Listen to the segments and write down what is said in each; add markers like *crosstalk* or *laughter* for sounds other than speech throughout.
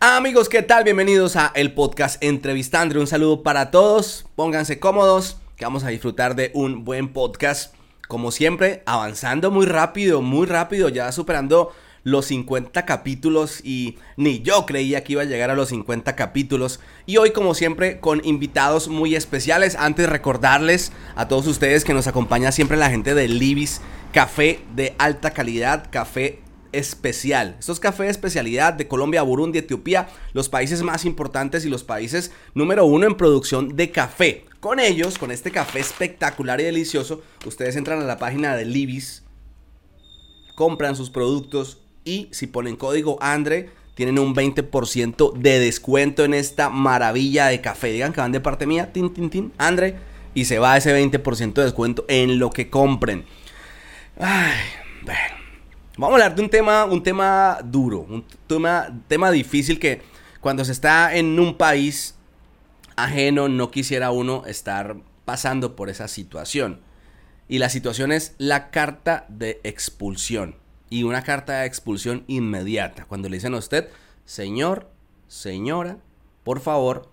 Amigos, ¿qué tal? Bienvenidos a el podcast Entrevistandre. Un saludo para todos. Pónganse cómodos, que vamos a disfrutar de un buen podcast. Como siempre, avanzando muy rápido, muy rápido, ya superando los 50 capítulos y ni yo creía que iba a llegar a los 50 capítulos. Y hoy como siempre con invitados muy especiales. Antes recordarles a todos ustedes que nos acompaña siempre la gente de Libis, café de alta calidad, café especial. Estos cafés de especialidad de Colombia, Burundi, Etiopía, los países más importantes y los países número uno en producción de café. Con ellos, con este café espectacular y delicioso, ustedes entran a la página de Libis, compran sus productos y si ponen código Andre, tienen un 20% de descuento en esta maravilla de café. Digan que van de parte mía, tin, tin, tin, Andre, y se va ese 20% de descuento en lo que compren. Ay, bueno. Vamos a hablar de un tema, un tema duro, un tema, tema difícil que cuando se está en un país ajeno no quisiera uno estar pasando por esa situación. Y la situación es la carta de expulsión. Y una carta de expulsión inmediata. Cuando le dicen a usted, señor, señora, por favor,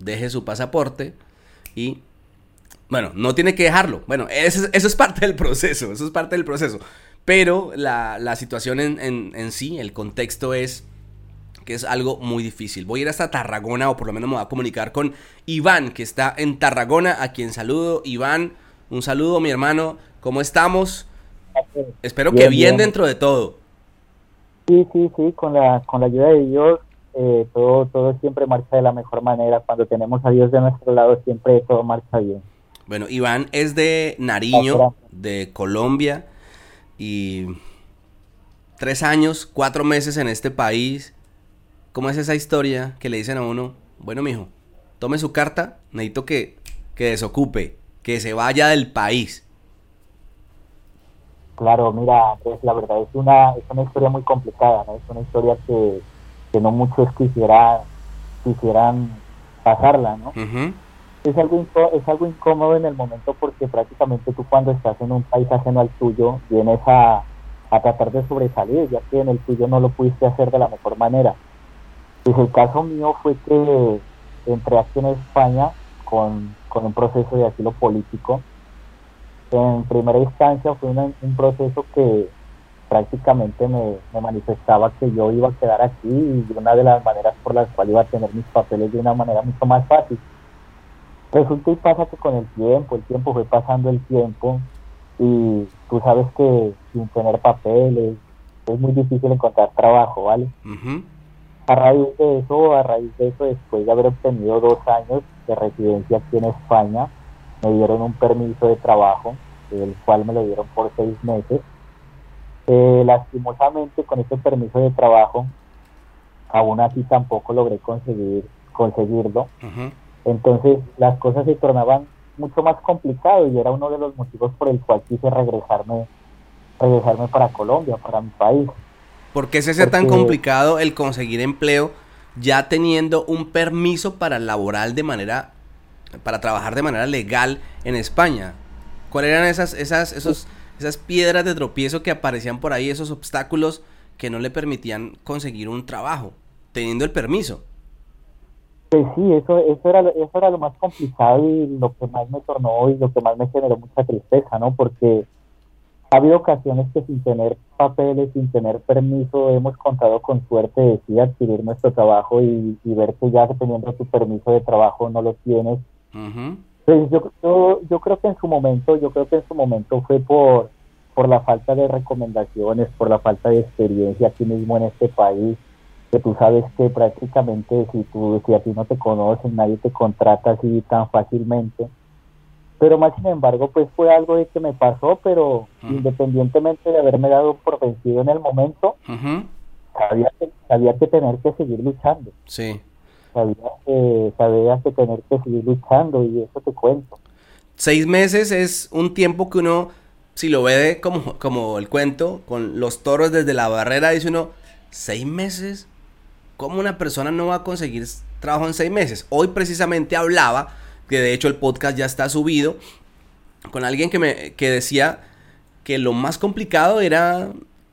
deje su pasaporte y... Bueno, no tiene que dejarlo. Bueno, eso, es parte del proceso. Eso es parte del proceso. Pero la, situación en, en sí, el contexto es que es algo muy difícil. Voy a ir hasta Tarragona o por lo menos me voy a comunicar con Iván, que está en Tarragona, a quien saludo. Iván, un saludo, mi hermano. ¿Cómo estamos? Espero que bien, dentro de todo. Sí, sí, sí, con la, con la ayuda de Dios, eh, todo, todo siempre marcha de la mejor manera. Cuando tenemos a Dios de nuestro lado, siempre todo marcha bien. Bueno, Iván es de Nariño, de Colombia, y tres años, cuatro meses en este país. ¿Cómo es esa historia que le dicen a uno, bueno, mijo, tome su carta, necesito que, que desocupe, que se vaya del país? Claro, mira, pues la verdad es una, es una historia muy complicada, ¿no? Es una historia que, no muchos quisieran, quisieran pasarla, ¿no? Es, algo, es algo incómodo en el momento porque prácticamente tú cuando estás en un país ajeno al tuyo vienes a, a tratar de sobresalir, ya que en el tuyo no lo pudiste hacer de la mejor manera. Pues el caso mío fue que entré aquí en España con, un proceso de asilo político. En primera instancia fue un proceso que prácticamente me, manifestaba que yo iba a quedar aquí y una de las maneras por las cuales iba a tener mis papeles de una manera mucho más fácil. Resulta y pasa que con el tiempo, el tiempo fue pasando el tiempo y tú sabes que sin tener papeles es muy difícil encontrar trabajo, ¿vale? A raíz de eso, a raíz de eso, después de haber obtenido dos años de residencia aquí en España, me dieron un permiso de trabajo, el cual me lo dieron por seis meses. Eh, lastimosamente, con ese permiso de trabajo, aún así tampoco logré conseguir conseguirlo. Entonces, las cosas se tornaban mucho más complicadas y era uno de los motivos por el cual quise regresarme, regresarme para Colombia, para mi país. ¿Por qué se hace tan complicado el conseguir empleo ya teniendo un permiso para laboral de manera, para trabajar de manera legal en España? ¿Cuáles eran esas, esas, esos, esas piedras de tropiezo que aparecían por ahí, esos obstáculos que no le permitían conseguir un trabajo, teniendo el permiso? Pues sí, eso, eso, era, eso era lo más complicado y lo que más me tornó y lo que más me generó mucha tristeza, ¿no? Porque ha habido ocasiones que sin tener papeles, sin tener permiso, hemos contado con suerte de sí adquirir nuestro trabajo y, ver que ya teniendo tu permiso de trabajo no lo tienes. Pues yo, yo, yo creo que en su momento, yo creo que en su momento fue por, por la falta de recomendaciones, por la falta de experiencia aquí mismo en este país, que tú sabes que prácticamente si tú, si a ti no te conocen, nadie te contrata así tan fácilmente. Pero más sin embargo pues fue algo de que me pasó pero independientemente de haberme dado por vencido en el momento sabía, que, sabía que tener que seguir luchando. Sí. Sabía que, sabía que tener que seguir luchando y eso te cuento. Seis meses es un tiempo que uno si lo ve como, como el cuento con los toros desde la barrera dice uno seis meses cómo una persona no va a conseguir trabajo en seis meses hoy precisamente hablaba que de hecho el podcast ya está subido, con alguien que me que decía que lo más complicado era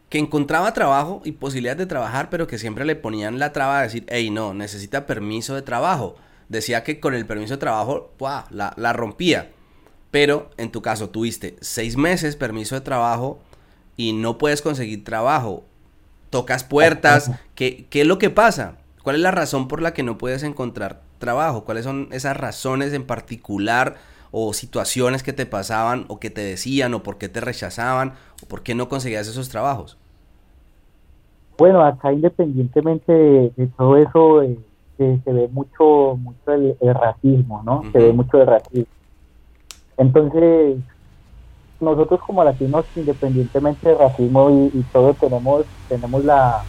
que encontraba trabajo y posibilidades de trabajar, pero que siempre le ponían la traba de decir, hey, no, necesita permiso de trabajo. Decía que con el permiso de trabajo, la, la rompía. Pero en tu caso tuviste seis meses permiso de trabajo y no puedes conseguir trabajo. Tocas puertas. ¿Qué, ¿Qué es lo que pasa? ¿Cuál es la razón por la que no puedes encontrar trabajo? ¿Cuáles son esas razones en particular o situaciones que te pasaban o que te decían o por qué te rechazaban o por qué no conseguías esos trabajos? Bueno, acá independientemente de, todo eso, eh, se, ve mucho mucho el, racismo, ¿no? Se ve mucho el racismo. Entonces, nosotros como latinos, independientemente del racismo y, todo, tenemos, tenemos la,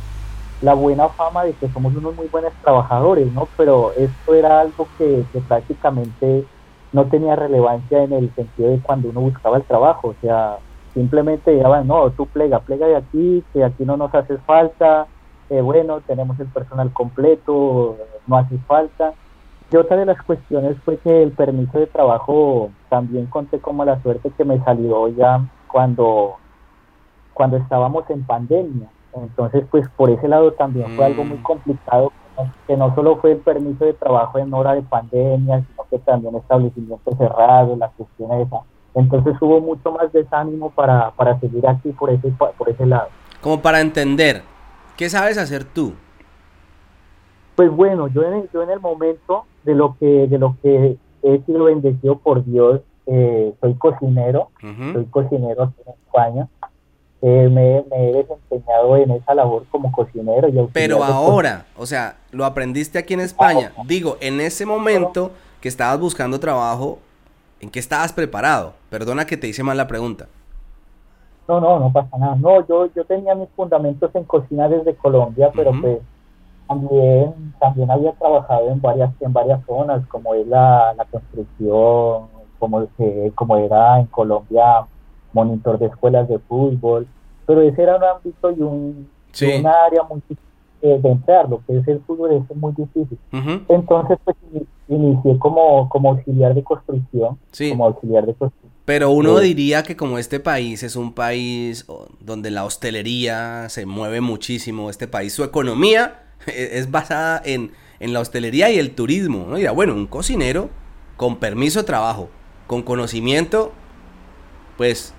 la buena fama de que somos unos muy buenos trabajadores, ¿no? Pero esto era algo que, prácticamente no tenía relevancia en el sentido de cuando uno buscaba el trabajo, o sea, simplemente llegaban, no, tú plega, plega de aquí, que aquí no nos hace falta, eh, bueno, tenemos el personal completo, no hace falta. Y otra de las cuestiones fue que el permiso de trabajo también conté como la suerte que me salió ya cuando, cuando estábamos en pandemia. Entonces, pues por ese lado también fue algo muy mm. complicado, que no solo fue el permiso de trabajo en hora de pandemia, sino que también establecimientos cerrados, la cuestión esa. Entonces hubo mucho más desánimo para, para seguir aquí por ese, por ese lado. Como para entender, ¿qué sabes hacer tú? Pues bueno, yo en el, yo en el momento de lo que de lo que he sido bendecido por Dios, eh, soy cocinero, soy cocinero aquí en España eh, me, he desempeñado en esa labor como cocinero. Y Pero ahora, o sea, lo aprendiste aquí en España. Digo, en ese momento que estabas buscando trabajo, ¿en qué estabas preparado? Perdona que te hice mal la pregunta. No, no, no pasa nada. No, yo, yo tenía mis fundamentos en cocina desde Colombia, pero pues también, también había trabajado en varias, en varias zonas, como es la, la construcción, como, que, como era en Colombia monitor de escuelas de fútbol, pero ese era un ámbito y un, área muy difícil de entrar, lo que es el fútbol es muy difícil. Entonces, pues inicié como, como auxiliar de construcción, como auxiliar de construcción. Pero uno diría que como este país es un país donde la hostelería se mueve muchísimo, este país, su economía *laughs* es basada en, en la hostelería y el turismo. ¿no? bueno, un cocinero con permiso de trabajo, con conocimiento, pues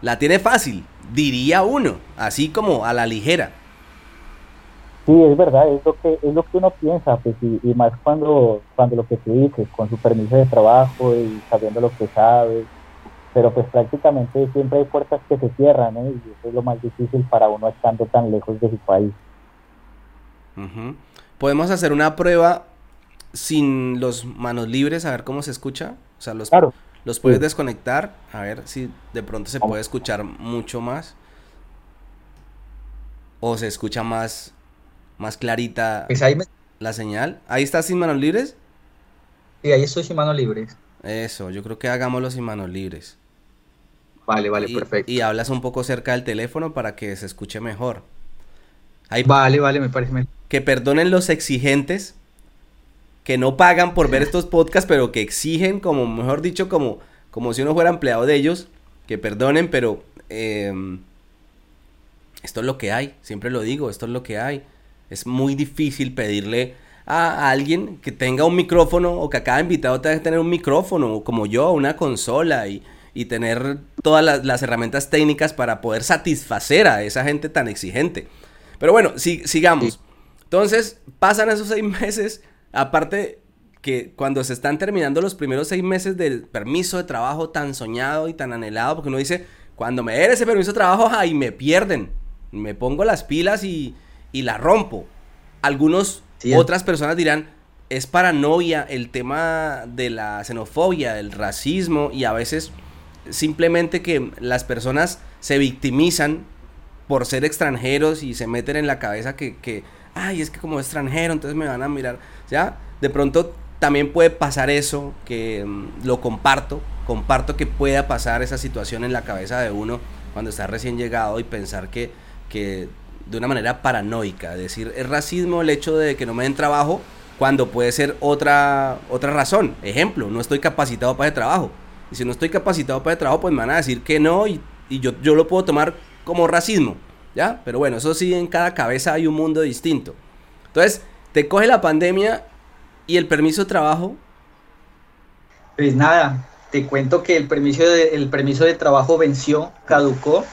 la tiene fácil, diría uno, así como a la ligera. Sí, es verdad, es lo que es lo que uno piensa, pues y, más cuando cuando lo que tú dices, con su permiso de trabajo y sabiendo lo que sabe, pero pues prácticamente siempre hay puertas que se cierran, ¿eh? y eso es lo más difícil para uno estando tan lejos de su país. Podemos hacer una prueba sin los manos libres, a ver cómo se escucha, o sea, los claro. Los puedes desconectar, a ver si de pronto se puede escuchar mucho más. O se escucha más, más clarita pues ahí la señal. ¿Ahí estás sin manos libres? Sí, ahí estoy sin manos libres. Eso, yo creo que hagámoslo sin manos libres. Vale, vale, perfecto. Y hablas un poco cerca del teléfono para que se escuche mejor. Ahí, vale, vale, me parece mejor. Que perdonen los exigentes, que no pagan por ver estos podcasts, pero que exigen, como mejor dicho, como, como si uno fuera empleado de ellos, que perdonen, pero em, esto es lo que hay, siempre lo digo, esto es lo que hay. Es muy difícil pedirle a alguien que tenga un micrófono o que a cada invitado tenga que tener un micrófono, como yo, una consola y, y tener todas las, herramientas técnicas para poder satisfacer a esa gente tan exigente. Pero bueno, sigamos. Entonces, pasan esos seis *laughs* meses Aparte que cuando se están terminando los primeros seis meses del permiso de trabajo tan soñado y tan anhelado, porque uno dice, cuando me den ese permiso de trabajo, ahí me pierden. Me pongo las pilas y, y la rompo. Algunos, otras personas dirán, es paranoia el tema de la xenofobia, del racismo y a veces simplemente que las personas se victimizan por ser extranjeros y se meten en la cabeza que, que ay, es que como extranjero, entonces me van a mirar. ¿Ya? De pronto también puede pasar eso, que mm, lo comparto, comparto que pueda pasar esa situación en la cabeza de uno cuando está recién llegado y pensar que, que de una manera paranoica, decir, es racismo el hecho de que no me den trabajo cuando puede ser otra, otra razón. Ejemplo, no estoy capacitado para el trabajo. Y si no estoy capacitado para el trabajo, pues me van a decir que no y, y yo, yo lo puedo tomar como racismo. ¿Ya? Pero bueno, eso sí, en cada cabeza hay un mundo distinto. Entonces, te coge la pandemia y el permiso de trabajo. Pues nada, te cuento que el permiso de, el permiso de trabajo venció, caducó.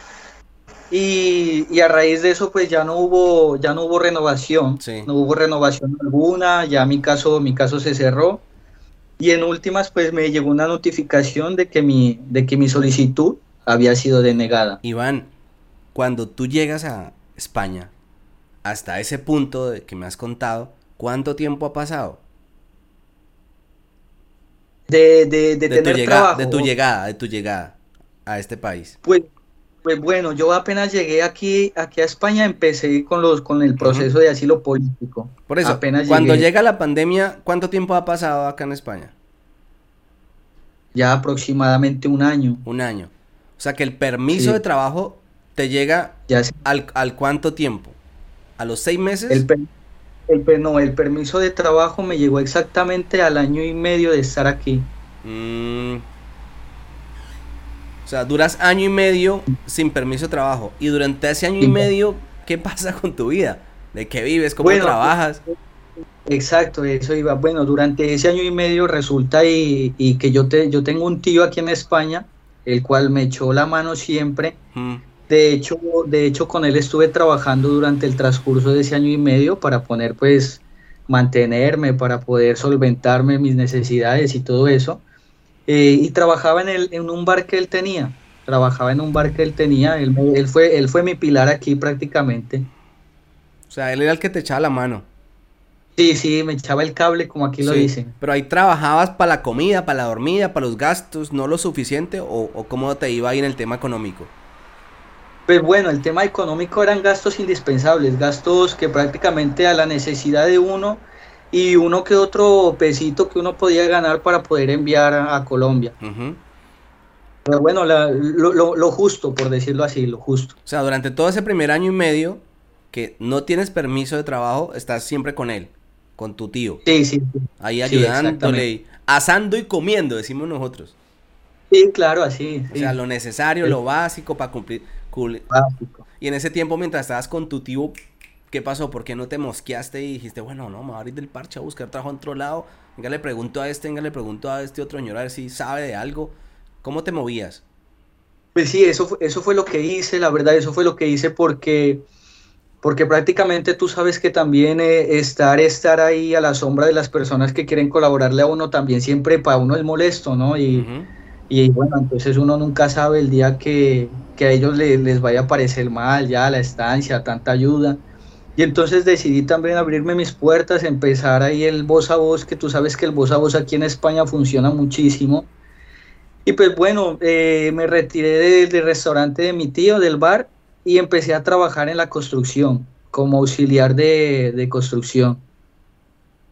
Y, a raíz de eso, pues ya no hubo, ya no hubo renovación. No hubo renovación alguna, ya mi caso, mi caso se cerró. Y en últimas, pues me llegó una notificación de que mi, de que mi solicitud había sido denegada. Iván, cuando tú llegas a España, hasta ese punto de que me has contado, ¿cuánto tiempo ha pasado? De, de, de, tener tu trabajo. De tu llegada, de tu llegada a este país. Pues, pues bueno, yo apenas llegué aquí, aquí a España, empecé con los, con el proceso de asilo político. Por eso, cuando llega la pandemia, ¿cuánto tiempo ha pasado acá en España? Ya aproximadamente un año. Un año. O sea que el permiso de trabajo te llega al, al, cuánto tiempo? ¿A los seis meses? El, el, no, el permiso de trabajo me llegó exactamente al año y medio de estar aquí. Mm. O sea, duras año y medio sin permiso de trabajo. Y durante ese año y medio, ¿qué pasa con tu vida? ¿De qué vives? ¿Cómo trabajas? Exacto, eso iba. Bueno, durante ese año y medio resulta y, y que yo, te, yo tengo un tío aquí en España el cual me echó la mano siempre. De hecho, de hecho, con él estuve trabajando durante el transcurso de ese año y medio para poner, pues, mantenerme, para poder solventarme mis necesidades y todo eso. Eh, y trabajaba en, el, en un bar que él tenía. Trabajaba en un bar que él tenía. Él, él, fue, él fue mi pilar aquí prácticamente. O sea, él era el que te echaba la mano. Sí, sí, me echaba el cable como aquí lo dicen. Pero ahí trabajabas para la comida, para la dormida, para los gastos, ¿no lo suficiente? ¿O, cómo te iba ahí en el tema económico? Pues bueno, el tema económico eran gastos indispensables, gastos que prácticamente a la necesidad de uno y uno que otro pesito que uno podía ganar para poder enviar a, Colombia. Pero bueno, lo, lo, justo, por decirlo así, lo justo. O sea, durante todo ese primer año y medio que no tienes permiso de trabajo, estás siempre con él con tu tío. Sí, sí. Ahí ayudándole, asando y comiendo, decimos nosotros. Sí, claro, así. O sea, lo necesario, lo básico para cumplir. Básico. Y en ese tiempo, mientras estabas con tu tío, ¿qué pasó? ¿Por qué no te mosqueaste y dijiste, bueno, no, me voy a abrir del parche a buscar trabajo en otro lado? Venga, le pregunto a este, venga, le pregunto a este otro señor a ver si sabe de algo. ¿Cómo te movías? Pues sí, eso, eso fue lo que hice, la verdad, eso fue lo que hice porque porque prácticamente tú sabes que también eh, estar, estar ahí a la sombra de las personas que quieren colaborarle a uno también siempre para uno es molesto, ¿no? Y, y bueno, entonces uno nunca sabe el día que, que a ellos les vaya a parecer mal, ya la estancia, tanta ayuda. Y entonces decidí también abrirme mis puertas, empezar ahí el voz a voz, que tú sabes que el voz a voz aquí en España funciona muchísimo. Y pues bueno, eh, me retiré del restaurante de mi tío, del bar, y empecé a trabajar en la construcción como auxiliar de, construcción.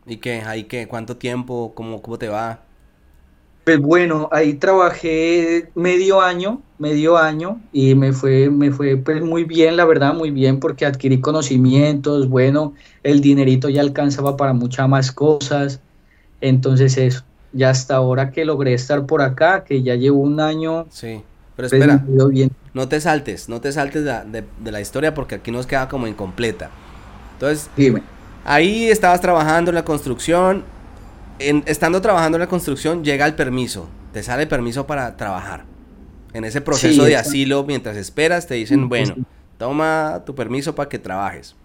¿Y qué? ¿Ahí qué? ¿Cuánto tiempo? ¿Cómo, cómo te va? Pues bueno, ahí trabajé medio año, medio año y me fue, me fue pues muy bien, la verdad, muy bien porque adquirí conocimientos, bueno, el dinerito ya alcanzaba para muchas más cosas, entonces eso, ya hasta ahora que logré estar por acá, que ya llevo un año, sí. Pero pues, espera, no te saltes, no te saltes de, la historia porque aquí nos queda como incompleta. Entonces, Dime. ahí estabas trabajando en la construcción. En, estando trabajando en la construcción, llega el permiso. Te sale el permiso para trabajar. En ese proceso de asilo, mientras esperas, te dicen, bueno, toma tu permiso para que trabajes.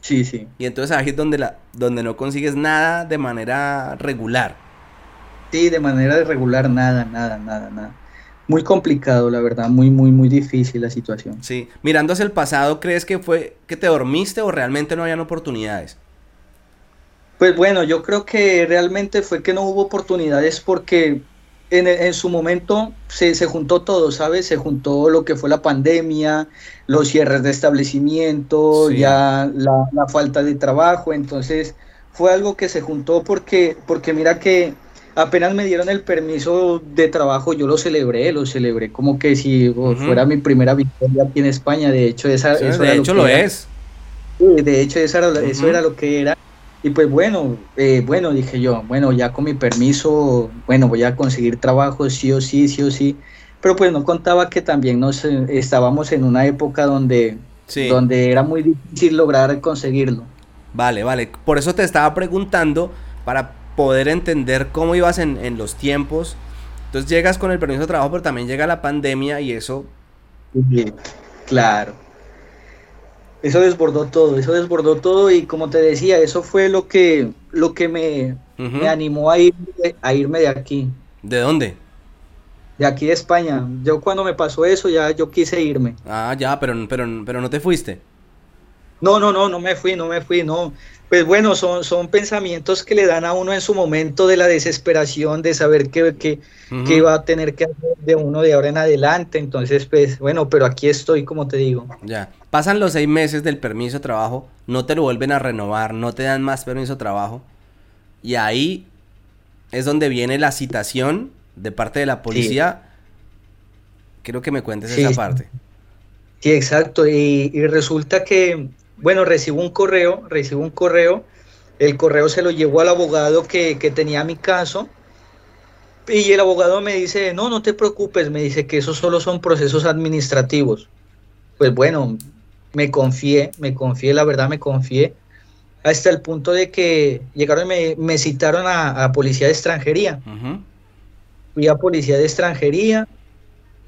Sí, sí. Y entonces ahí es donde, la, donde no consigues nada de manera regular. Sí, de manera regular, nada, nada, nada, nada muy complicado, la verdad, muy, muy, muy difícil la situación. Sí, mirando hacia el pasado, ¿crees que fue que te dormiste o realmente no habían oportunidades? Pues bueno, yo creo que realmente fue que no hubo oportunidades porque en, su momento se, juntó todo, ¿sabes? Se juntó lo que fue la pandemia, los cierres de establecimiento, ya la, la, falta de trabajo, entonces fue algo que se juntó porque, porque mira que apenas me dieron el permiso de trabajo, yo lo celebré, lo celebré como que si fuera mi primera victoria aquí en España. De hecho, esa, eso de hecho lo, es. De hecho, eso era, eso era lo que era. Y pues bueno, eh, bueno, dije yo, bueno, ya con mi permiso, bueno, voy a conseguir trabajo, sí o sí, sí o sí. Pero pues no contaba que también nos eh, estábamos en una época donde, donde era muy difícil lograr conseguirlo. Vale, vale. Por eso te estaba preguntando, para poder entender cómo ibas en, en los tiempos. Entonces llegas con el permiso de trabajo, pero también llega la pandemia y eso... Claro. Eso desbordó todo, eso desbordó todo y como te decía, eso fue lo que, lo que me, me animó a, ir, a irme de aquí. ¿De dónde? De aquí de España. Yo cuando me pasó eso ya yo quise irme. Ah, ya, pero, pero, pero no te fuiste. No, no, no, no me fui, no me fui, no. Pues bueno, son, son pensamientos que le dan a uno en su momento de la desesperación, de saber que, que, va a tener que hacer de uno de ahora en adelante. Entonces, pues bueno, pero aquí estoy, como te digo. Ya, pasan los seis meses del permiso de trabajo, no te lo vuelven a renovar, no te dan más permiso de trabajo. Y ahí es donde viene la citación de parte de la policía. Quiero que me cuentes esa parte. Sí, exacto. Y, resulta que, bueno, recibo un correo, recibo un correo. El correo se lo llevó al abogado que, que tenía mi caso. Y el abogado me dice, no, no te preocupes, me dice que esos solo son procesos administrativos. Pues bueno, me confié, me confié, la verdad me confié, hasta el punto de que llegaron y me, me citaron a, Policía de Extranjería fui a policía de extranjería,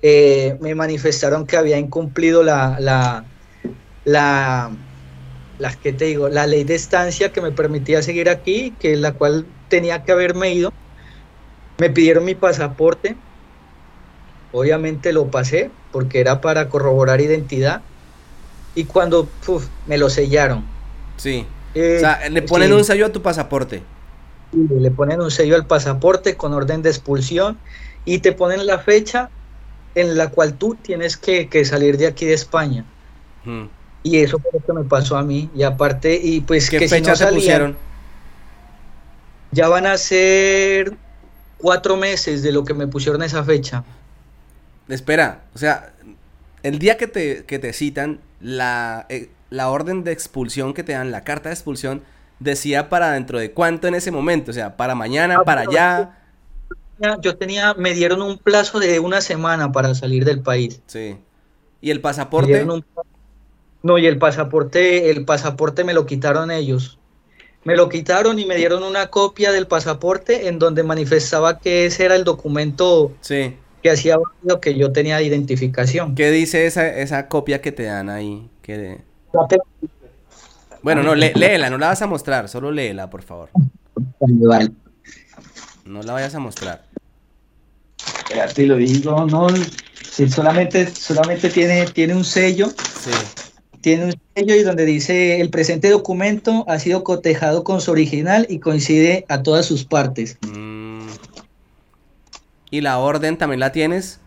eh, me manifestaron que había incumplido la, la, la, te digo? la ley de estancia que me permitía seguir aquí, que la cual tenía que haberme ido. Me pidieron mi pasaporte, obviamente lo pasé porque era para corroborar identidad y cuando me lo sellaron. Sí. o sea, le ponen un sello a tu pasaporte le ponen un sello al pasaporte con orden de expulsión y te ponen la fecha en la cual tú tienes que, salir de aquí de España. Hmm. Y eso fue lo que me pasó a mí. Y aparte, y pues ¿Qué que fecha se pusieron? Ya van a ser cuatro meses de lo que me pusieron esa fecha. Espera, o sea, el día que te, que te citan, la, eh, la orden de expulsión que te dan, la carta de expulsión, decía para dentro de cuánto en ese momento, o sea, para mañana, ah, para allá. Yo tenía, me dieron un plazo de una semana para salir del país. Sí. ¿Y el pasaporte? No, y el pasaporte, el pasaporte me lo quitaron ellos. Me lo quitaron y me dieron una copia del pasaporte en donde manifestaba que ese era el documento sí. que hacía lo que yo tenía de identificación. ¿Qué dice esa, esa copia que te dan ahí? Que... Bueno, no, léela, no la vas a mostrar, solo léela, por favor. No la vayas a mostrar. te lo digo, no, si solamente, solamente tiene, tiene un sello. Sí. Tiene un sello y donde dice el presente documento ha sido cotejado con su original y coincide a todas sus partes. Mm. ¿Y la orden también la tienes?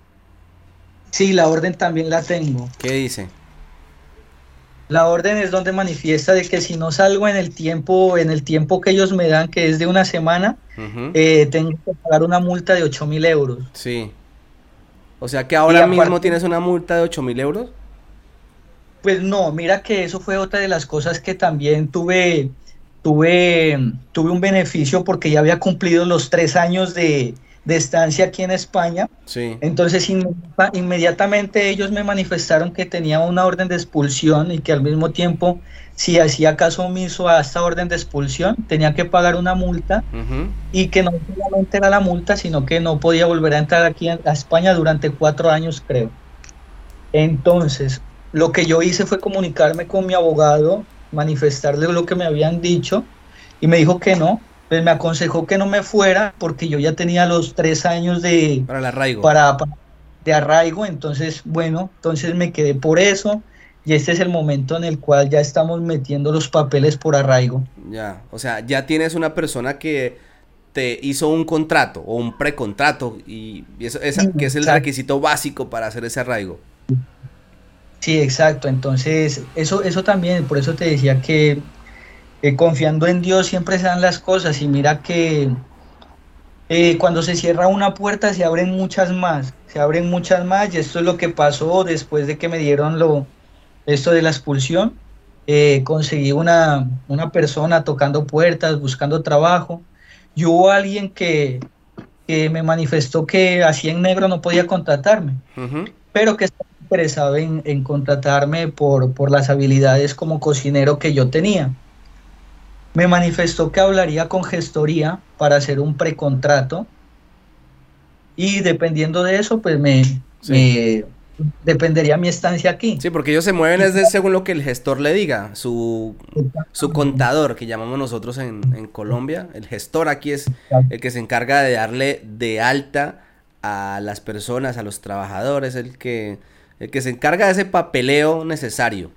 Sí, la orden también la tengo. ¿Qué dice? La orden es donde manifiesta de que si no salgo en el tiempo, en el tiempo que ellos me dan, que es de una semana, eh, tengo que pagar una multa de 8 mil euros. Sí. O sea que ahora mismo tienes una multa de 8 mil euros. Pues no, mira que eso fue otra de las cosas que también tuve, tuve, tuve un beneficio porque ya había cumplido los tres años de, de estancia aquí en España. Sí. Entonces inmediatamente ellos me manifestaron que tenía una orden de expulsión y que al mismo tiempo si hacía caso omiso a esta orden de expulsión tenía que pagar una multa y que no solamente era la multa sino que no podía volver a entrar aquí a España durante cuatro años creo. Entonces lo que yo hice fue comunicarme con mi abogado, manifestarle lo que me habían dicho y me dijo que no, pues me aconsejó que no me fuera porque yo ya tenía los tres años de... Para el arraigo. Para, de arraigo, entonces, bueno, entonces me quedé por eso y este es el momento en el cual ya estamos metiendo los papeles por arraigo. Ya, o sea, ya tienes una persona que te hizo un contrato o un precontrato y, eso, que es el requisito básico para hacer ese arraigo. Sí, exacto. Entonces, eso, eso también, por eso te decía que eh, confiando en Dios siempre se dan las cosas y mira que eh, cuando se cierra una puerta se abren muchas más, se abren muchas más y esto es lo que pasó después de que me dieron lo, esto de la expulsión. Eh, conseguí una, una, persona tocando puertas, buscando trabajo y hubo alguien que, que me manifestó que así en negro no podía contratarme, pero que interesado en, en contratarme por, por las habilidades como cocinero que yo tenía. Me manifestó que hablaría con gestoría para hacer un precontrato y dependiendo de eso, pues me, dependería mi estancia aquí. Sí, porque ellos se mueven es según lo que el gestor le diga, su, su contador, que llamamos nosotros en, en, Colombia. El gestor aquí es el que se encarga de darle de alta a las personas, a los trabajadores, el que, el que se encarga de ese papeleo necesario.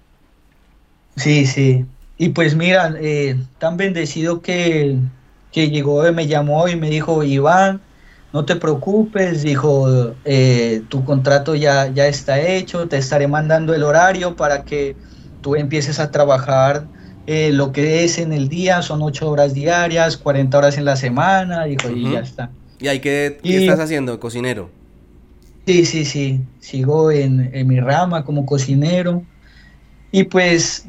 Sí, sí. Y pues mira, eh, tan bendecido que, que llegó, me llamó y me dijo, Iván, no te preocupes, dijo, eh, tu contrato ya, ya está hecho, te estaré mandando el horario para que tú empieces a trabajar eh, lo que es en el día, son ocho horas diarias, 40 horas en la semana, dijo, y ya está. ¿Y ahí qué, estás haciendo, cocinero? Sí, sí, sí, sigo en, mi rama como cocinero. Y pues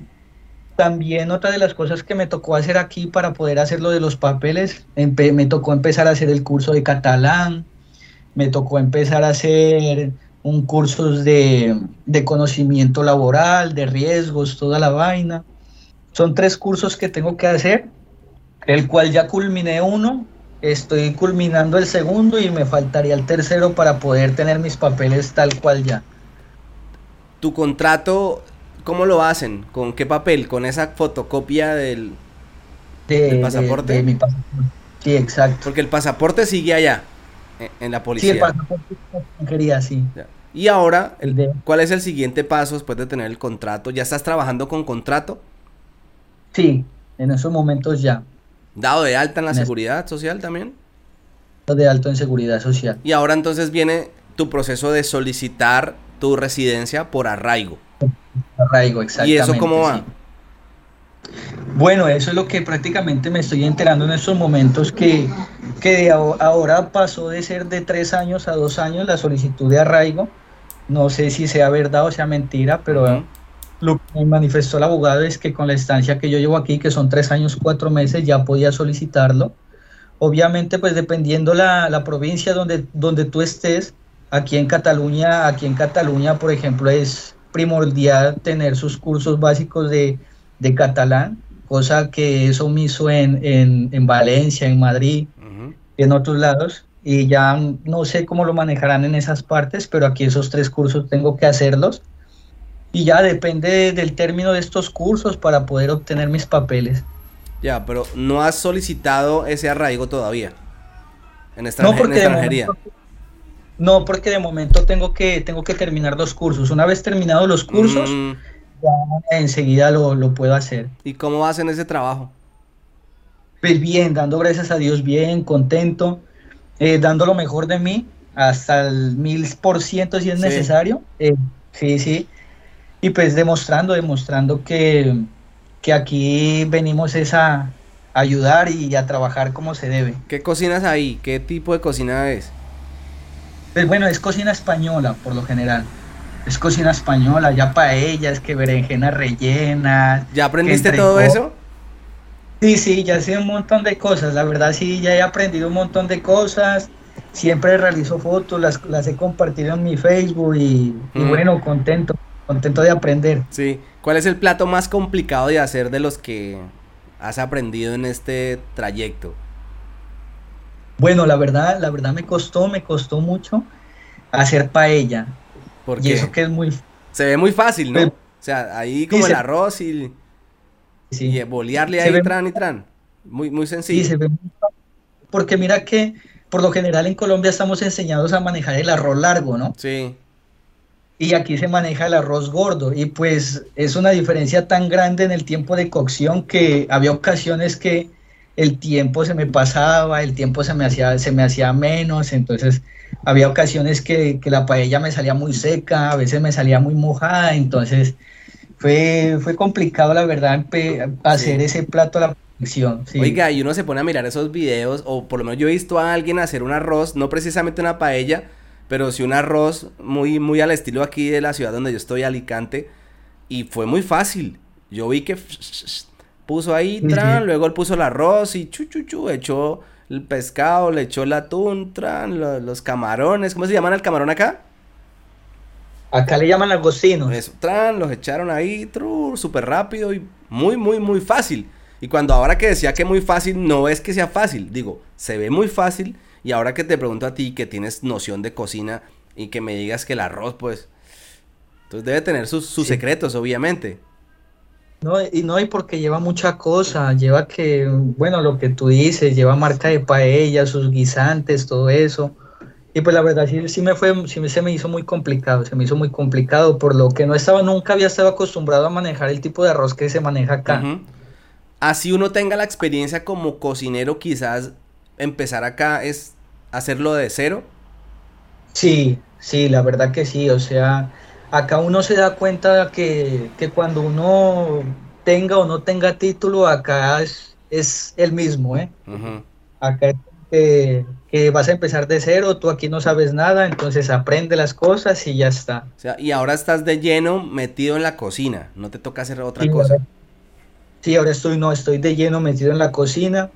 también otra de las cosas que me tocó hacer aquí para poder hacer lo de los papeles, me tocó empezar a hacer el curso de catalán, me tocó empezar a hacer un curso de, de conocimiento laboral, de riesgos, toda la vaina. Son tres cursos que tengo que hacer, el cual ya culminé uno, estoy culminando el segundo y me faltaría el tercero para poder tener mis papeles tal cual ya. ¿Tu contrato ¿Cómo lo hacen? ¿Con qué papel? ¿Con esa fotocopia del, pasaporte? De, mi pasaporte. Sí, exacto. Porque el pasaporte sigue allá, e, en, la policía. Sí, el pasaporte quería, sí. Y ahora, el, ¿cuál es el siguiente paso después de tener el contrato? ¿Ya estás trabajando con contrato? Sí, en esos momentos ya. ¿Dado de alta en la seguridad social también? De alto en seguridad social. Y ahora entonces viene tu proceso de solicitar tu residencia por arraigo. Arraigo, exactamente. ¿Y eso cómo va? Bueno, eso es lo que prácticamente me estoy enterando en estos momentos, que, que ahora pasó de ser de tres años a dos años la solicitud de arraigo. No sé si sea verdad o sea mentira, pero lo que me manifestó el abogado es que con la estancia que yo llevo aquí, que son tres años, cuatro meses, ya podía solicitarlo. Obviamente, pues dependiendo la, la provincia donde, donde tú estés, aquí en Cataluña, aquí en Cataluña, por ejemplo, es primordial tener sus cursos básicos de, catalán, cosa que es omiso en, en, Valencia, en Madrid, y en otros lados, y ya no sé cómo lo manejarán en esas partes, pero aquí esos tres cursos tengo que hacerlos. Y ya depende del término de estos cursos para poder obtener mis papeles. Ya, pero no has solicitado ese arraigo todavía. En, no, porque extranjería. No, porque de momento tengo que, tengo que terminar los cursos. Una vez terminados los cursos, mm. ya enseguida lo, puedo hacer. ¿Y cómo hacen ese trabajo? Pues bien, dando gracias a Dios, bien, contento, eh, dando lo mejor de mí, hasta el mil por ciento si es necesario. Eh, sí, sí. Y pues demostrando, demostrando que, que aquí venimos es a ayudar y a trabajar como se debe. ¿Qué cocinas ahí? ¿Qué tipo de cocina es? Pues bueno, es cocina española por lo general. Es cocina española, ya paellas, que berenjena rellena. ¿Ya aprendiste todo eso? Sí, sí, ya sé un montón de cosas. La verdad sí, ya he aprendido un montón de cosas. Siempre realizo fotos, las, las he compartido en mi Facebook y, y bueno, contento, contento de aprender. Sí. ¿Cuál es el plato más complicado de hacer de los que has aprendido en este trayecto? Bueno, la verdad, la verdad me costó, me costó mucho hacer paella. Porque y eso que es muy... Se ve muy fácil, ¿no? o sea, ahí como el arroz y... Sí. Y bolearle ahí tran y tran. Muy, muy sencillo. Sí, se ve muy Porque mira que por lo general en Colombia estamos enseñados a manejar el arroz largo, ¿no? Sí. Y aquí se maneja el arroz gordo. Y pues es una diferencia tan grande en el tiempo de cocción que había ocasiones que el tiempo se me pasaba, el tiempo se me hacía, se me hacía menos, entonces había ocasiones que, la paella me salía muy seca, a veces me salía muy mojada, entonces fue, fue complicado la verdad hacer ese plato a la perfección. Oiga, y uno se pone a mirar esos videos, o por lo menos yo he visto a alguien hacer un arroz, no precisamente una paella, pero sí un arroz muy, muy al estilo aquí de la ciudad donde yo estoy, Alicante, y fue muy fácil. Yo vi que puso ahí, tran, luego él puso el arroz y chu, chu, chu, echó el pescado, le echó el atún, tran, los, camarones, ¿cómo se llaman el camarón acá? Acá le llaman agostinos. Eso, tran, los echaron ahí, súper rápido y muy, muy, muy fácil. Y cuando ahora que decía que muy fácil, no es que sea fácil, digo, se ve muy fácil. Y ahora que te pregunto a ti que tienes noción de cocina y que me digas que el arroz, pues, entonces debe tener sus, secretos, obviamente. No, y no, y porque lleva mucha cosa, lleva que, bueno, lo que tú dices, lleva marca de paella, sus guisantes, todo eso. Y pues la verdad sí, sí me fue, sí se me hizo muy complicado, se me hizo muy complicado, por lo que no estaba, nunca había estado acostumbrado a manejar el tipo de arroz que se maneja acá así uno tenga la experiencia como cocinero, quizás empezar acá es hacerlo de cero. Sí, sí, la verdad que sí. O sea, acá uno se da cuenta que, que cuando uno tenga o no tenga título, acá es, es el mismo, ¿eh? Acá es que, que, vas a empezar de cero, tú aquí no sabes nada, entonces aprende las cosas y ya está. O sea, y ahora estás de lleno metido en la cocina, no te toca hacer otra cosa. Sí, ahora estoy, no, estoy de lleno metido en la cocina,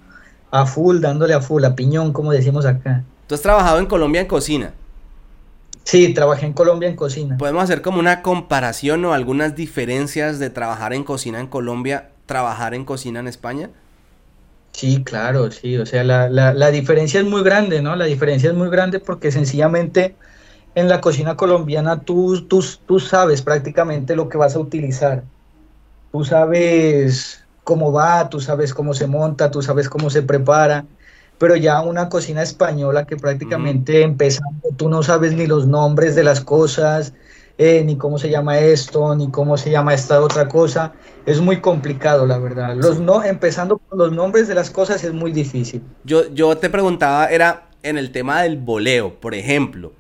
a full, dándole a full, a piñón, como decimos acá. ¿Tú has trabajado en Colombia en cocina? Sí, trabajé en Colombia en cocina. ¿Podemos hacer como una comparación o algunas diferencias de trabajar en cocina en Colombia, trabajar en cocina en España? Sí, claro, sí, o sea, la, la, la diferencia es muy grande, ¿no? La diferencia es muy grande porque sencillamente en la cocina colombiana tú, tú, tú sabes prácticamente lo que vas a utilizar tú sabes cómo va, tú sabes cómo se monta, tú sabes cómo se prepara, pero ya una cocina española que prácticamente empezando, tú no sabes ni los nombres de las cosas, eh, ni cómo se llama esto, ni cómo se llama esta otra cosa, es muy complicado, la verdad. Los no, empezando con los nombres de las cosas es muy difícil. Yo, yo te preguntaba, era en el tema del boleo, por ejemplo.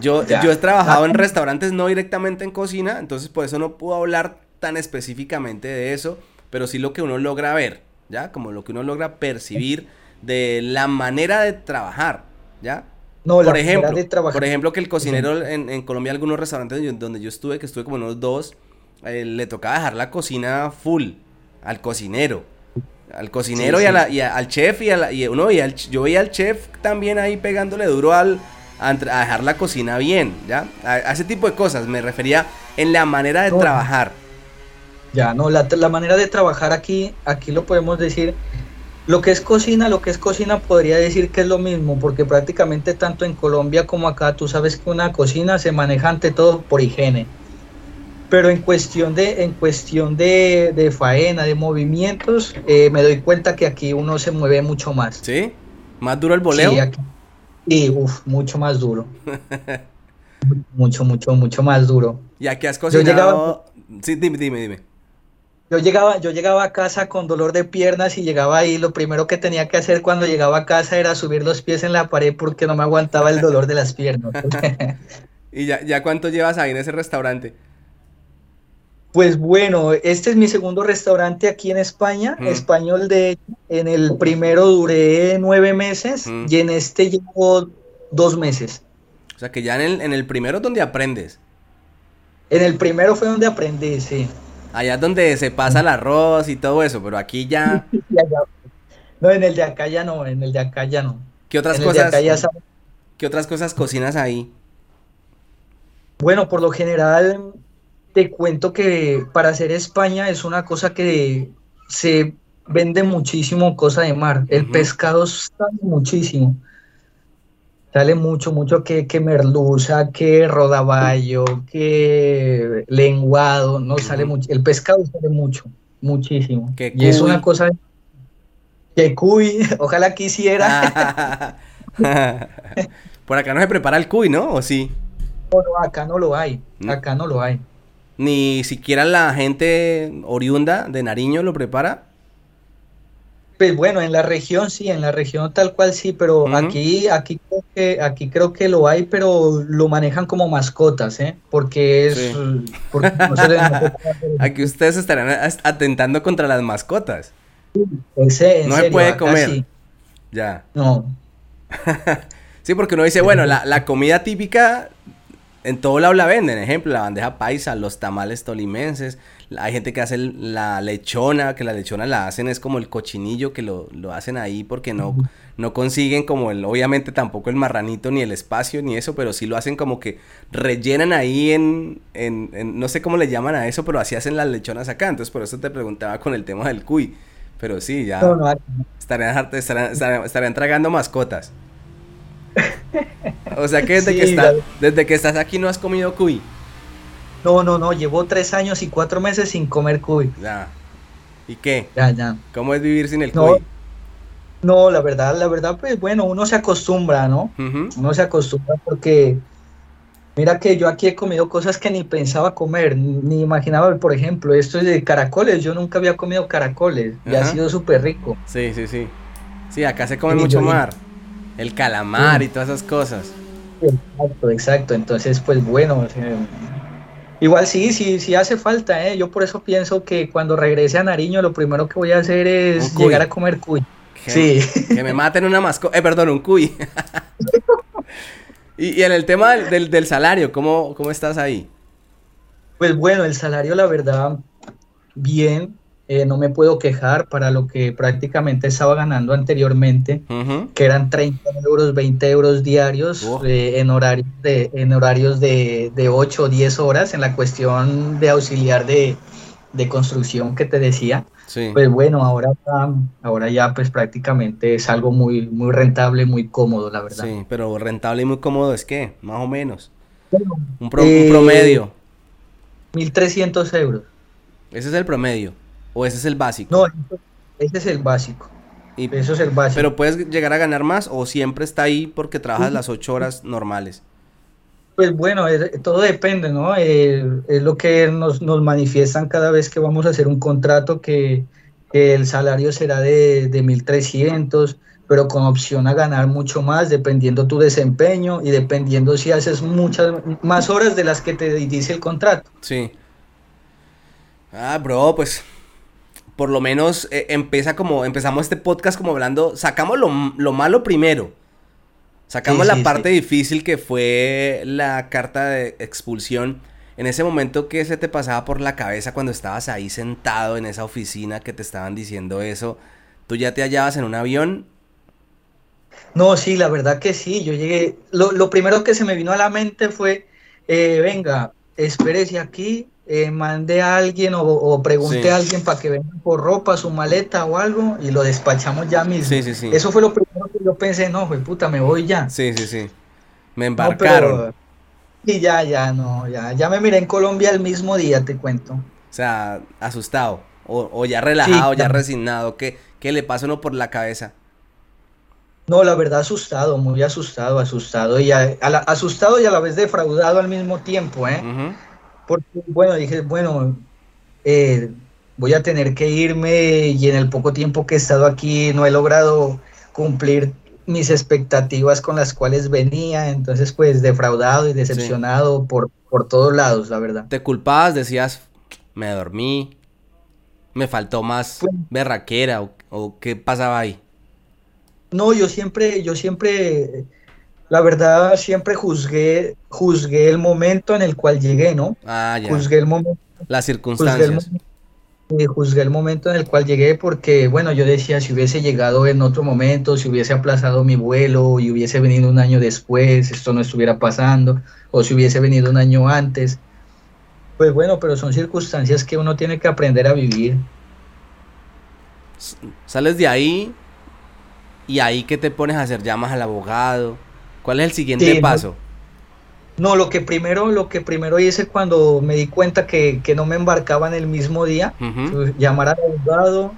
Yo, yo he trabajado en restaurantes no directamente en cocina, entonces por eso no puedo hablar tan específicamente de eso, pero sí lo que uno logra ver, ¿ya? Como lo que uno logra percibir de la manera de trabajar, ¿ya? No, por ejemplo, por ejemplo que el cocinero en, en, Colombia algunos restaurantes donde yo estuve, que estuve como unos dos, eh, le tocaba dejar la cocina full al cocinero, al cocinero Y, al chef y, a y uno y al, yo veía al chef también ahí pegándole duro al a, dejar la cocina bien, ¿ya? A, ese tipo de cosas me refería en la manera de trabajar. Ya, no, la, manera de trabajar aquí, aquí lo podemos decir, lo que es cocina, lo que es cocina podría decir que es lo mismo, porque prácticamente tanto en Colombia como acá tú sabes que una cocina se maneja ante todo por higiene. Pero en cuestión de, en cuestión de, faena, de movimientos, eh, me doy cuenta que aquí uno se mueve mucho más. ¿Sí? ¿Más duro el boleo? Sí, aquí, y uff, mucho más duro. *laughs* mucho, mucho, mucho más duro. ¿Y aquí has cocinado? Sí, dime, dime, dime. Yo llegaba, yo llegaba a casa con dolor de piernas y llegaba ahí, lo primero que tenía que hacer cuando llegaba a casa era subir los pies en la pared porque no me aguantaba el dolor de las piernas. *laughs* ¿Y ya, ya cuánto llevas ahí en ese restaurante? Pues bueno, este es mi segundo restaurante aquí en España, español de en el primero duré nueve meses y en este llevo dos meses. O sea que ya en el, en el primero donde aprendes. En el primero fue donde aprendí, sí. Allá es donde se pasa el arroz y todo eso, pero aquí ya. *laughs* no, en el de acá ya no, en el de acá ya no. ¿Qué otras cosas? ¿Qué otras cosas cocinas ahí? Bueno, por lo general te cuento que para hacer España es una cosa que se vende muchísimo cosa de mar. El pescado está muchísimo. Sale mucho, mucho que, que merluza, que rodaballo, que lenguado, no sale mucho. El pescado sale mucho, muchísimo. y es una cosa que cuy, *laughs* ojalá quisiera. *laughs* Por acá no se prepara el cuy, ¿no? ¿O sí? No, acá no lo hay, ¿Mm? acá no lo hay. Ni siquiera la gente oriunda de Nariño lo prepara. Pues bueno, en la región sí, en la región tal cual sí, pero aquí, aquí creo que, aquí creo que lo hay, pero lo manejan como mascotas, ¿eh? Porque es, *laughs* aquí ustedes estarán atentando contra las mascotas. no se puede comer. Ya. No. *laughs* sí, porque uno dice, bueno, la, la comida típica en todo lado la venden, ejemplo, la bandeja paisa, los tamales tolimenses, hay gente que hace la lechona, que la lechona la hacen es como el cochinillo que lo, lo hacen ahí porque no, no consiguen como el, obviamente tampoco el marranito ni el espacio ni eso, pero sí lo hacen como que rellenan ahí en, en, no sé cómo le llaman a eso, pero así hacen las lechonas acá, entonces por eso te preguntaba con el tema del cuy, pero sí, ya estarían, estarían, estarían tragando mascotas. O sea que desde, que estás, desde que estás aquí no has comido cuy. No, no, no, llevo tres años y cuatro meses sin comer cuy. Ya. ¿Y qué? Ya, ya. ¿Cómo es vivir sin el cuy? No, la verdad, la verdad, pues bueno, uno se acostumbra, ¿no? Uno se acostumbra porque mira que yo aquí he comido cosas que ni pensaba comer, ni imaginaba, por ejemplo, esto de caracoles, yo nunca había comido caracoles y ha sido súper rico. Sí, sí, sí. Sí, acá se come mucho mar. El calamar y todas esas cosas. Exacto, exacto. Entonces, pues bueno, igual sí, sí, sí hace falta, ¿eh? Yo por eso pienso que cuando regrese a Nariño lo primero que voy a hacer es llegar a comer cuy. Que, sí. Que me maten una mascota, eh, perdón, un cuy. *laughs* y, en el tema del, del, salario, ¿cómo, ¿cómo estás ahí? Pues bueno, el salario la verdad, bien. Eh, no me puedo quejar para lo que prácticamente estaba ganando anteriormente, que eran 30 euros, 20 euros diarios eh, en horarios, de, en horarios de, de 8 o 10 horas en la cuestión de auxiliar de, construcción que te decía. Pues bueno, ahora, ahora ya pues prácticamente es algo muy, muy rentable, muy cómodo, la verdad. Sí, pero rentable y muy cómodo es que, más o menos. un, un promedio. 1.300 eh, euros. Ese es el promedio. ¿O ese es el básico? No, ese es el básico. Y, Eso es el básico. Pero puedes llegar a ganar más o siempre está ahí porque trabajas las ocho horas normales. Pues bueno, todo depende, ¿no? es lo que nos, manifiestan cada vez que vamos a hacer un contrato que, el salario será de, de 1.300, pero con opción a ganar mucho más dependiendo tu desempeño y dependiendo si haces muchas más horas de las que te dice el contrato. Sí. Ah, bro, pues por lo menos eh, empieza como, empezamos este podcast como hablando, sacamos lo, malo primero. Sacamos la parte difícil que fue la carta de expulsión. En ese momento que se te pasaba por la cabeza cuando estabas ahí sentado en esa oficina que te estaban diciendo eso, ¿tú ya te hallabas en un avión? No, sí, la verdad que sí. Yo llegué, lo, lo primero que se me vino a la mente fue, eh, venga, espérese aquí, eh, mandé a alguien o, o pregunté a alguien para que venga por ropa, su maleta o algo y lo despachamos ya mismo. Sí, sí, sí. Eso fue lo primero que yo pensé, no, fue puta, me voy ya. Sí, sí, sí. Me embarcaron. y ya, ya, no, ya, ya me miré en Colombia el mismo día, te cuento. O sea, asustado o, ya relajado, ya resignado. ¿Qué, ¿Qué le pasa uno por la cabeza? No, la verdad asustado, muy asustado, asustado y asustado y a la vez defraudado al mismo tiempo, ¿eh? Porque, bueno, dije, bueno, eh, voy a tener que irme y en el poco tiempo que he estado aquí no he logrado cumplir mis expectativas con las cuales venía, entonces pues defraudado y decepcionado por, por todos lados, la verdad. ¿Te culpabas? Decías, me dormí, me faltó más pues berraquera o, o qué pasaba ahí? No, yo siempre, yo siempre la verdad siempre juzgué, juzgué el momento en el cual llegué, ¿no? Ah, ya. Juzgué el momento. Las circunstancias. Juzgué el, momento en el cual llegué porque, bueno, yo decía, si hubiese llegado en otro momento, si hubiese aplazado mi vuelo y hubiese venido un año después, esto no estuviera pasando, o si hubiese venido un año antes. Pues bueno, pero son circunstancias que uno tiene que aprender a vivir. Sales de ahí y ahí que te pones a hacer llamas al abogado ¿Cuál es el siguiente paso? No, lo que primero, lo que primero hice cuando me di cuenta que, no me embarcaba en el mismo día, llamar al abogado,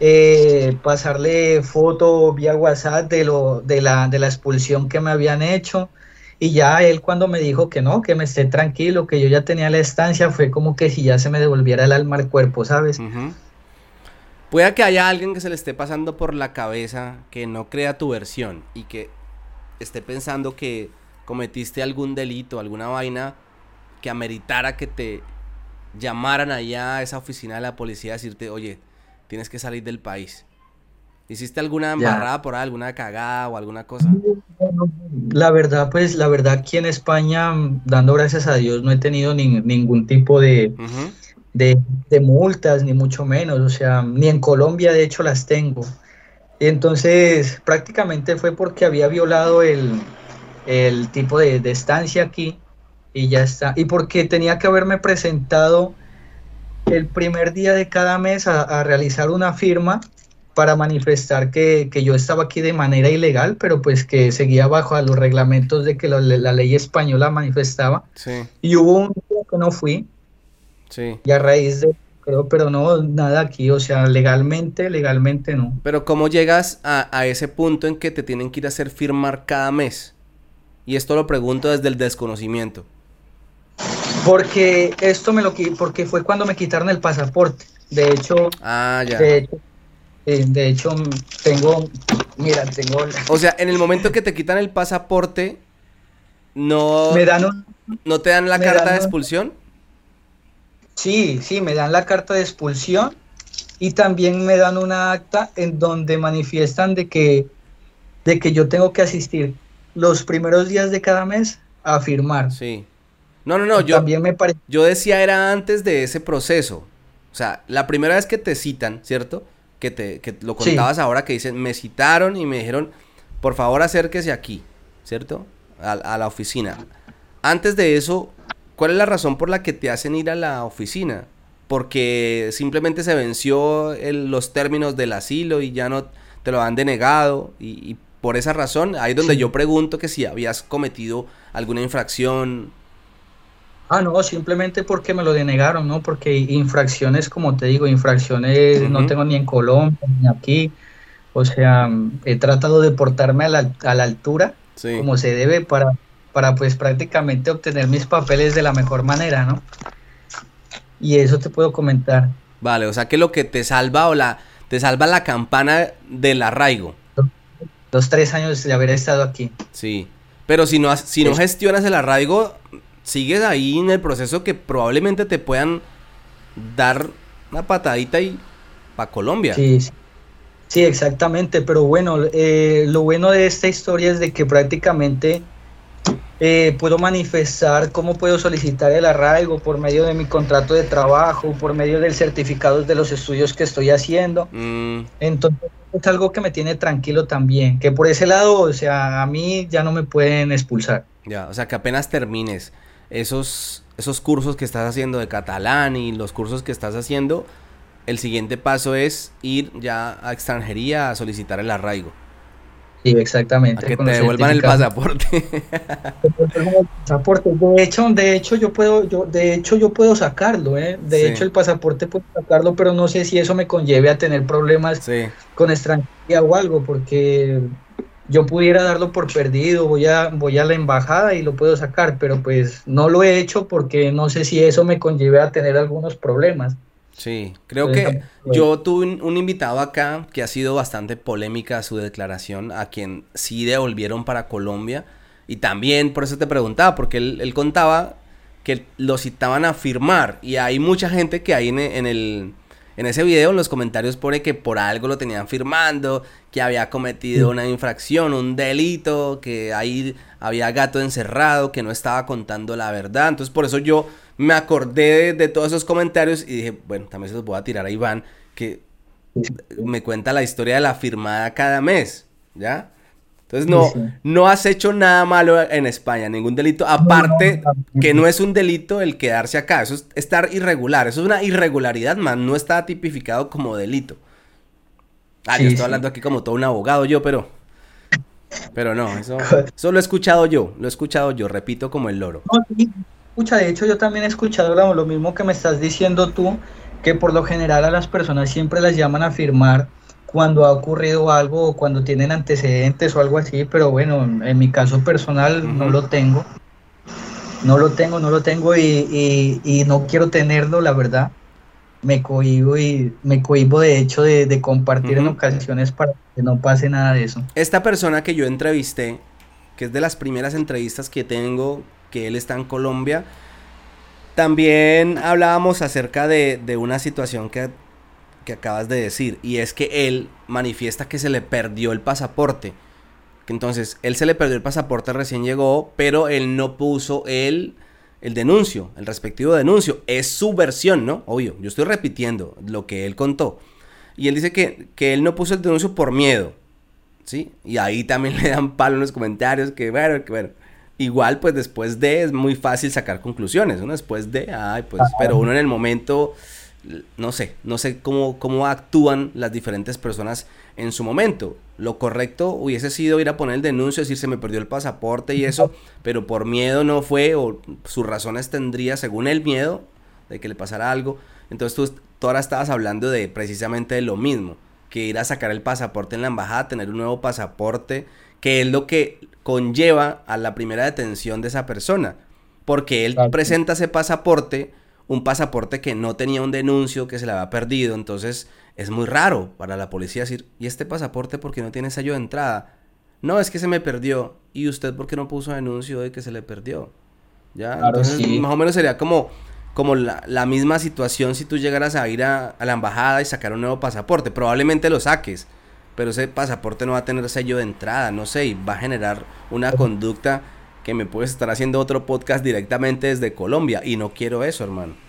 eh, pasarle foto vía WhatsApp de lo, de la, de la expulsión que me habían hecho. Y ya él cuando me dijo que no, que me esté tranquilo, que yo ya tenía la estancia, fue como que si ya se me devolviera el alma al cuerpo, ¿sabes? Puede que haya alguien que se le esté pasando por la cabeza que no crea tu versión y que esté pensando que cometiste algún delito, alguna vaina que ameritara que te llamaran allá a esa oficina de la policía a decirte, oye, tienes que salir del país. ¿Hiciste alguna embarrada por ahí, alguna cagada o alguna cosa? La verdad, pues, la verdad, aquí en España, dando gracias a Dios, no he tenido ningún tipo de, de, multas, ni mucho menos. O sea, ni en Colombia, de hecho, las tengo. Entonces, prácticamente fue porque había violado el, tipo de, estancia aquí y ya está. Y porque tenía que haberme presentado el primer día de cada mes a realizar una firma para manifestar que, yo estaba aquí de manera ilegal, pero pues que seguía bajo a los reglamentos de que la, ley española manifestaba. Y hubo un día que no fui. Sí. Y a raíz de, creo, pero no, nada aquí, o sea, legalmente, legalmente no. Pero ¿cómo llegas a, a ese punto en que te tienen que ir a hacer firmar cada mes? Y esto lo pregunto desde el desconocimiento. Porque esto me lo porque fue cuando me quitaron el pasaporte. De hecho, ah, ya. De hecho, eh, de hecho, tengo, mira, tengo... O sea, en el momento que te quitan el pasaporte, no... Me dan ¿No te dan la carta de expulsión? Sí, sí, me dan la carta de expulsión y también me dan una acta en donde manifiestan de que, de que yo tengo que asistir los primeros días de cada mes a firmar. Sí. No, no, no, yo, también me yo decía era antes de ese proceso. O sea, la primera vez que te citan, ¿cierto? que, te, que lo contabas ahora, que dicen, me citaron y me dijeron, por favor acérquese aquí, ¿cierto? A, la oficina. Antes de eso, ¿cuál es la razón por la que te hacen ir a la oficina? Porque simplemente se venció los términos del asilo y ya no te lo han denegado y, por esa razón, ahí es donde yo pregunto que si habías cometido alguna infracción Ah, no, simplemente porque me lo denegaron, ¿no? Porque infracciones, como te digo, infracciones no tengo ni en Colombia ni aquí. O sea, he tratado de portarme a la, a la altura, como se debe, para, para pues prácticamente obtener mis papeles de la mejor manera, ¿no? Y eso te puedo comentar. Vale, o sea que lo que te salva o la te salva la campana del arraigo. Los tres años de haber estado aquí. Sí. Pero si no, si no gestionas el arraigo, sigues ahí en el proceso que probablemente te puedan dar una patadita y para Colombia. Sí, sí, exactamente, pero bueno, eh, lo bueno de esta historia es de que prácticamente eh, puedo manifestar cómo puedo solicitar el arraigo por medio de mi contrato de trabajo, por medio del certificado de los estudios que estoy haciendo. Mm. Entonces es algo que me tiene tranquilo también, que por ese lado, o sea, a mí ya no me pueden expulsar. Ya, o sea, que apenas termines esos, esos cursos que estás haciendo de catalán y los cursos que estás haciendo, el siguiente paso es ir ya a extranjería a solicitar el arraigo. Sí, exactamente. A que te devuelvan *laughs* el pasaporte. De hecho, de hecho yo puedo, yo, de hecho yo puedo sacarlo, ¿eh? De hecho el pasaporte puedo sacarlo, pero no sé si eso me conlleve a tener problemas con extranjería o algo, porque yo pudiera darlo por perdido, voy a, voy a la embajada y lo puedo sacar, pero pues no lo he hecho porque no sé si eso me conlleve a tener algunos problemas. Sí, creo que yo tuve un, invitado acá que ha sido bastante polémica su declaración, a quien sí devolvieron para Colombia. Y también por eso te preguntaba, porque él, contaba que lo citaban a firmar. Y hay mucha gente que hay en el, en ese video en los comentarios pone que por algo lo tenían firmando, que había cometido una infracción, un delito, que ahí había gato encerrado, que no estaba contando la verdad. Entonces por eso yo me acordé de, todos esos comentarios y dije, bueno, también se los voy a tirar a Iván, que me cuenta la historia de la firmada cada mes, ¿ya? Entonces no, no has hecho nada malo en España, ningún delito, aparte que no es un delito el quedarse acá, eso es estar irregular, eso es una irregularidad más, no está tipificado como delito. Ah, yo estoy hablando aquí como todo un abogado yo, pero... Pero no, eso, *laughs* eso lo he escuchado yo, lo he escuchado yo, repito como el loro. Escucha, de hecho yo también he escuchado lo mismo que me estás diciendo tú, que por lo general a las personas siempre las llaman a firmar cuando ha ocurrido algo o cuando tienen antecedentes o algo así, pero bueno, en mi caso personal no lo tengo. No lo tengo, no lo tengo y, no quiero tenerlo, la verdad. Me cohibo y me cohibo de hecho de, compartir en ocasiones para que no pase nada de eso. Esta persona que yo entrevisté, que es de las primeras entrevistas que tengo, que él está en Colombia, también hablábamos acerca de, una situación que que acabas de decir, y es que él manifiesta que se le perdió el pasaporte. Entonces, él se le perdió el pasaporte, recién llegó, pero él no puso el, el denuncio, el respectivo denuncio. Es su versión, ¿no? Obvio, yo estoy repitiendo lo que él contó. Y él dice que, que él no puso el denuncio por miedo, ¿sí? Y ahí también *laughs* le dan palo en los comentarios, que bueno, que bueno. Igual, pues después de es muy fácil sacar conclusiones, ¿no? Después de, ay, pues, pero uno en el momento no sé, no sé cómo, cómo actúan las diferentes personas en su momento. Lo correcto hubiese sido ir a poner el denuncio, decir se me perdió el pasaporte y eso, pero por miedo no fue, o sus razones tendría, según el miedo, de que le pasara algo. Entonces tú, tú ahora estabas hablando de precisamente de lo mismo, que ir a sacar el pasaporte en la embajada, tener un nuevo pasaporte, que es lo que conlleva a la primera detención de esa persona. Porque él presenta ese pasaporte un pasaporte que no tenía un denuncio, que se le había perdido. Entonces es muy raro para la policía decir, ¿y este pasaporte por qué no tiene sello de entrada? No, es que se me perdió. ¿Y usted por qué no puso denuncio de que se le perdió? Ya, entonces más o menos sería como, como la, misma situación si tú llegaras a ir a, a la embajada y sacar un nuevo pasaporte. Probablemente lo saques, pero ese pasaporte no va a tener sello de entrada, no sé, y va a generar una conducta que me puedes estar haciendo otro podcast directamente desde Colombia y no quiero eso, hermano.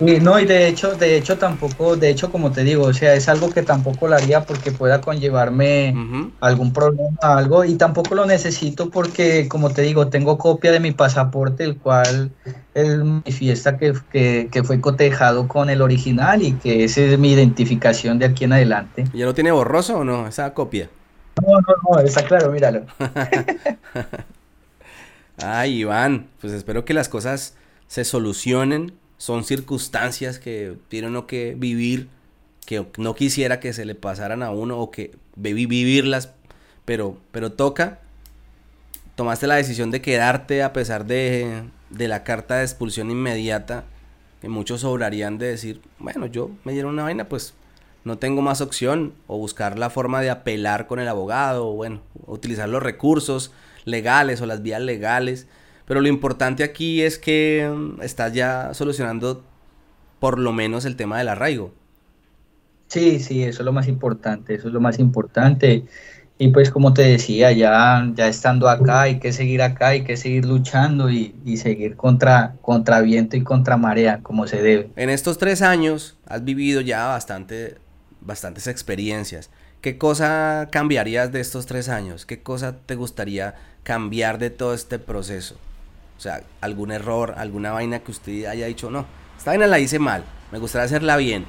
No, y de hecho, de hecho tampoco, de hecho como te digo, o sea, es algo que tampoco lo haría porque pueda conllevarme algún problema, algo, y tampoco lo necesito porque, como te digo, tengo copia de mi pasaporte, el cual él manifiesta que, que, fue cotejado con el original y que esa es mi identificación de aquí en adelante. ¿Ya lo tiene borroso o no, esa copia? No, no, no, está claro, míralo. *laughs* Ay, Iván, pues espero que las cosas se solucionen. Son circunstancias que tiene uno que vivir, que no quisiera que se le pasaran a uno o que vivirlas, pero, pero toca. Tomaste la decisión de quedarte a pesar de, de la carta de expulsión inmediata, que muchos sobrarían de decir, bueno, yo me dieron una vaina, pues no tengo más opción, o buscar la forma de apelar con el abogado, o bueno, utilizar los recursos legales o las vías legales. Pero lo importante aquí es que mm, estás ya solucionando por lo menos el tema del arraigo. Sí, sí, eso es lo más importante, eso es lo más importante. Y pues como te decía, ya, ya estando acá, hay que seguir acá, hay que seguir luchando y, seguir contra, contra viento y contra marea, como se debe. En estos tres años has vivido ya bastante, bastantes experiencias. ¿Qué cosa cambiarías de estos tres años? ¿Qué cosa te gustaría cambiar de todo este proceso? O sea, algún error, alguna vaina que usted haya dicho, no, esta vaina la hice mal, me gustaría hacerla bien.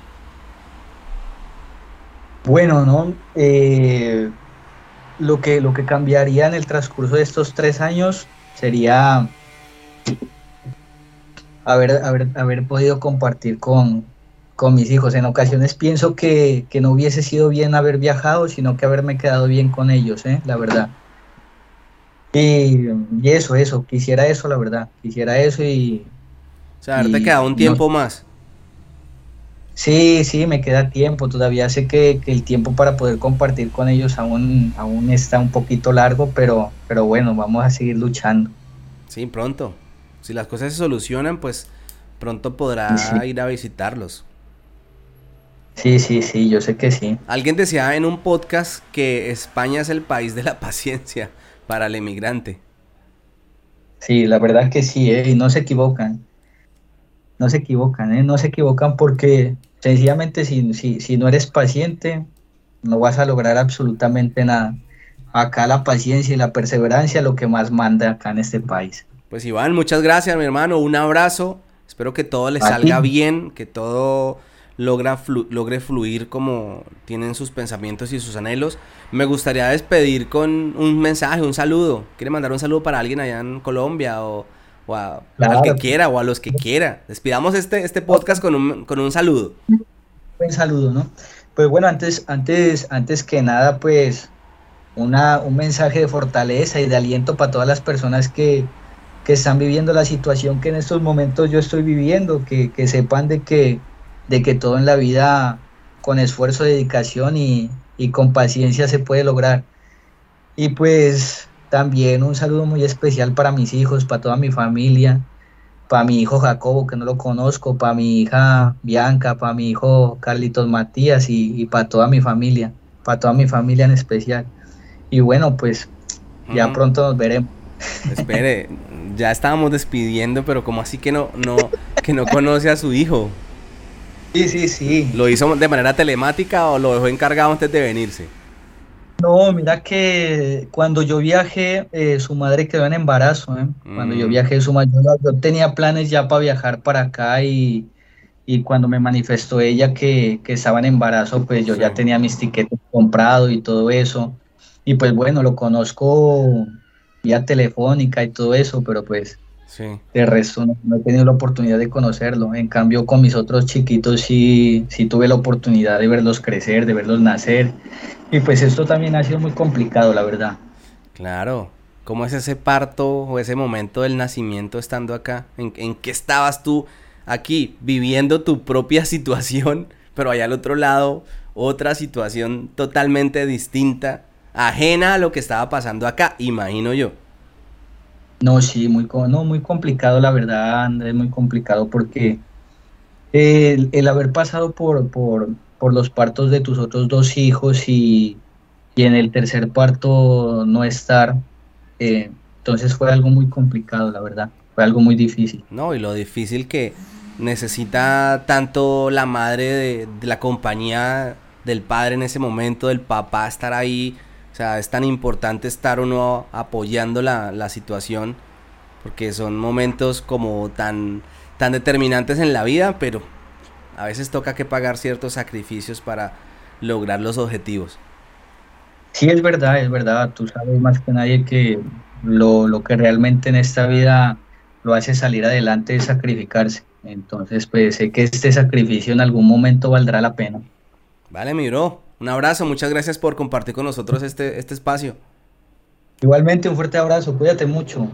Bueno, ¿no? Eh, lo, que, lo que cambiaría en el transcurso de estos tres años sería haber, haber, haber podido compartir con, con mis hijos. En ocasiones pienso que, que, no hubiese sido bien haber viajado, sino que haberme quedado bien con ellos, ¿eh? la verdad. Y, eso, eso, quisiera eso, la verdad, quisiera eso y... O sea, haberte quedado un tiempo más. Sí, sí, me queda tiempo, todavía sé que, el tiempo para poder compartir con ellos aún, aún está un poquito largo, pero, pero bueno, vamos a seguir luchando. Sí, pronto. Si las cosas se solucionan, pues pronto podrá ir a visitarlos. Sí, sí, sí, yo sé que sí. Alguien decía en un podcast que España es el país de la *laughs* paciencia para el emigrante. Sí, la verdad que sí, ¿eh? y no se equivocan. No se equivocan, ¿eh? No se equivocan porque sencillamente si, si, si no eres paciente, no vas a lograr absolutamente nada. Acá la paciencia y la perseverancia es lo que más manda acá en este país. Pues Iván, muchas gracias, mi hermano. Un abrazo. Espero que todo le salga bien, que todo logra logre fluir como tienen sus pensamientos y sus anhelos. Me gustaría despedir con un mensaje, un saludo. ¿Quiere mandar un saludo para alguien allá en Colombia o, a, al que quiera o a los que quiera? Despidamos este, este podcast con un, con un saludo. Un saludo, ¿no? Pues bueno, antes, antes, antes que nada, pues una, un mensaje de fortaleza y de aliento para todas las personas que, que están viviendo la situación que en estos momentos yo estoy viviendo, que, que sepan de que de que todo en la vida con esfuerzo, dedicación y, con paciencia se puede lograr. Y pues también un saludo muy especial para mis hijos, para toda mi familia, para mi hijo Jacobo, que no lo conozco, para mi hija Bianca, para mi hijo Carlitos Matías y, para toda mi familia, para toda mi familia en especial. Y bueno, pues ya pronto nos veremos. Espere, ya estábamos despidiendo, pero como así que no, no, que no conoce a su hijo. Sí, sí, sí. ¿Lo hizo de manera telemática o lo dejó encargado antes de venirse? No, mira que cuando yo viajé, eh, su madre quedó en embarazo. ¿eh? Cuando yo mm. viajé, su madre, yo tenía planes ya para viajar para acá y, cuando me manifestó ella que, estaba en embarazo, pues yo ya tenía mis tiquetes comprados y todo eso. Y pues bueno, lo conozco vía telefónica y todo eso, pero pues de resto no, he tenido la oportunidad de conocerlo. En cambio, con mis otros chiquitos sí, sí tuve la oportunidad de verlos crecer, de verlos nacer. Y pues esto también ha sido muy complicado, la verdad. Claro. ¿Cómo es ese parto o ese momento del nacimiento estando acá? ¿En, en qué estabas tú aquí viviendo tu propia *laughs* situación, pero allá al otro lado otra situación totalmente distinta, ajena a lo que estaba pasando acá, imagino yo? No, sí, muy, no, muy complicado, la verdad, Andrés, muy complicado porque el, haber pasado por, por, por, los partos de tus otros dos hijos y, en el tercer parto no estar, eh, entonces fue algo muy complicado, la verdad, fue algo muy difícil. No, y lo difícil que necesita tanto la madre de, de la compañía del padre en ese momento, del papá estar ahí sea, es tan importante estar uno apoyando la, la situación porque son momentos como tan, tan determinantes en la vida, pero a veces toca que pagar ciertos sacrificios para lograr los objetivos. Sí, es verdad, es verdad. Tú sabes más que nadie que lo, lo que realmente en esta vida lo hace salir adelante es sacrificarse. Entonces, pues sé que este sacrificio en algún momento valdrá la pena. Vale, mi bro. Un abrazo, muchas gracias por compartir con nosotros este, este espacio. Igualmente, un fuerte abrazo, cuídate mucho.